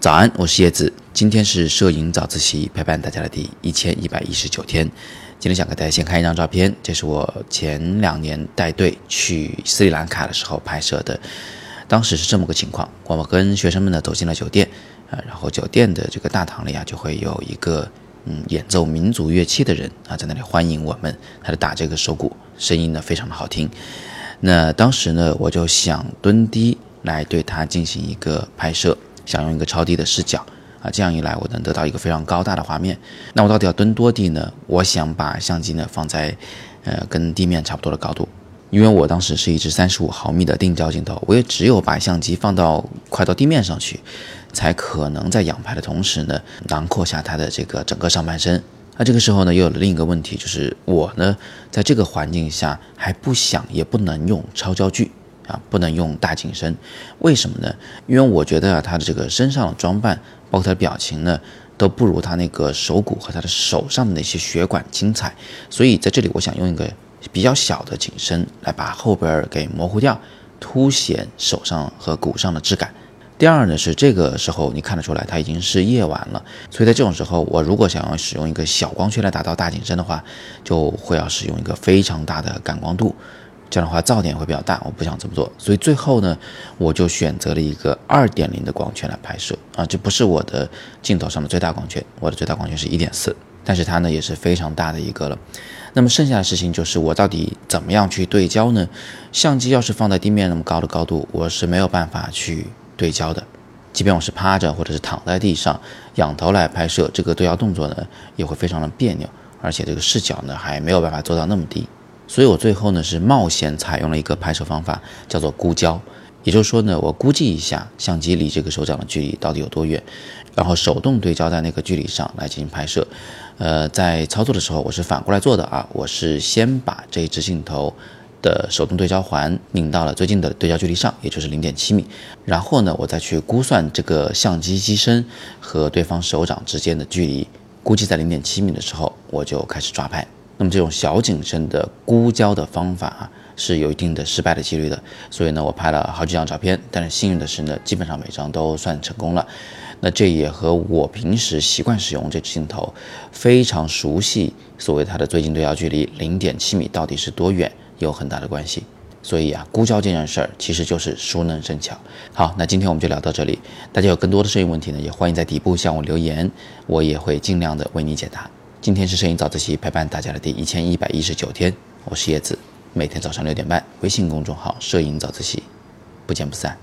早安，我是叶子。今天是摄影早自习陪伴大家的第一千一百一十九天。今天想给大家先看一张照片，这是我前两年带队去斯里兰卡的时候拍摄的。当时是这么个情况，我们跟学生们呢走进了酒店，啊，然后酒店的这个大堂里啊就会有一个嗯演奏民族乐器的人啊在那里欢迎我们，他在打这个手鼓，声音呢非常的好听。那当时呢我就想蹲低来对它进行一个拍摄，想用一个超低的视角啊，这样一来我能得到一个非常高大的画面。那我到底要蹲多低呢？我想把相机呢放在呃跟地面差不多的高度。因为我当时是一支三十五毫米的定焦镜头，我也只有把相机放到快到地面上去，才可能在仰拍的同时呢，囊括下它的这个整个上半身。那这个时候呢，又有了另一个问题，就是我呢，在这个环境下还不想也不能用超焦距啊，不能用大景深。为什么呢？因为我觉得啊，他的这个身上的装扮，包括他的表情呢，都不如他那个手骨和他的手上的那些血管精彩。所以在这里，我想用一个。比较小的景深来把后边给模糊掉，凸显手上和骨上的质感。第二呢是这个时候你看得出来它已经是夜晚了，所以在这种时候我如果想要使用一个小光圈来达到大景深的话，就会要使用一个非常大的感光度，这样的话噪点会比较大，我不想这么做。所以最后呢我就选择了一个二点零的光圈来拍摄啊，这不是我的镜头上的最大光圈，我的最大光圈是一点四，但是它呢也是非常大的一个了。那么剩下的事情就是我到底怎么样去对焦呢？相机要是放在地面那么高的高度，我是没有办法去对焦的。即便我是趴着或者是躺在地上仰头来拍摄，这个对焦动作呢也会非常的别扭，而且这个视角呢还没有办法做到那么低。所以我最后呢是冒险采用了一个拍摄方法，叫做估焦。也就是说呢，我估计一下相机离这个手掌的距离到底有多远，然后手动对焦在那个距离上来进行拍摄。呃，在操作的时候我是反过来做的啊，我是先把这一支镜头的手动对焦环拧到了最近的对焦距离上，也就是零点七米，然后呢，我再去估算这个相机机身和对方手掌之间的距离，估计在零点七米的时候，我就开始抓拍。那么这种小景深的估焦的方法啊。是有一定的失败的几率的，所以呢，我拍了好几张照片，但是幸运的是呢，基本上每张都算成功了。那这也和我平时习惯使用这支镜头，非常熟悉所谓它的最近对焦距离零点七米到底是多远有很大的关系。所以啊，估焦这件事儿其实就是熟能生巧。好，那今天我们就聊到这里。大家有更多的摄影问题呢，也欢迎在底部向我留言，我也会尽量的为你解答。今天是摄影早自习陪伴大家的第一千一百一十九天，我是叶子。每天早上六点半，微信公众号“摄影早自习”，不见不散。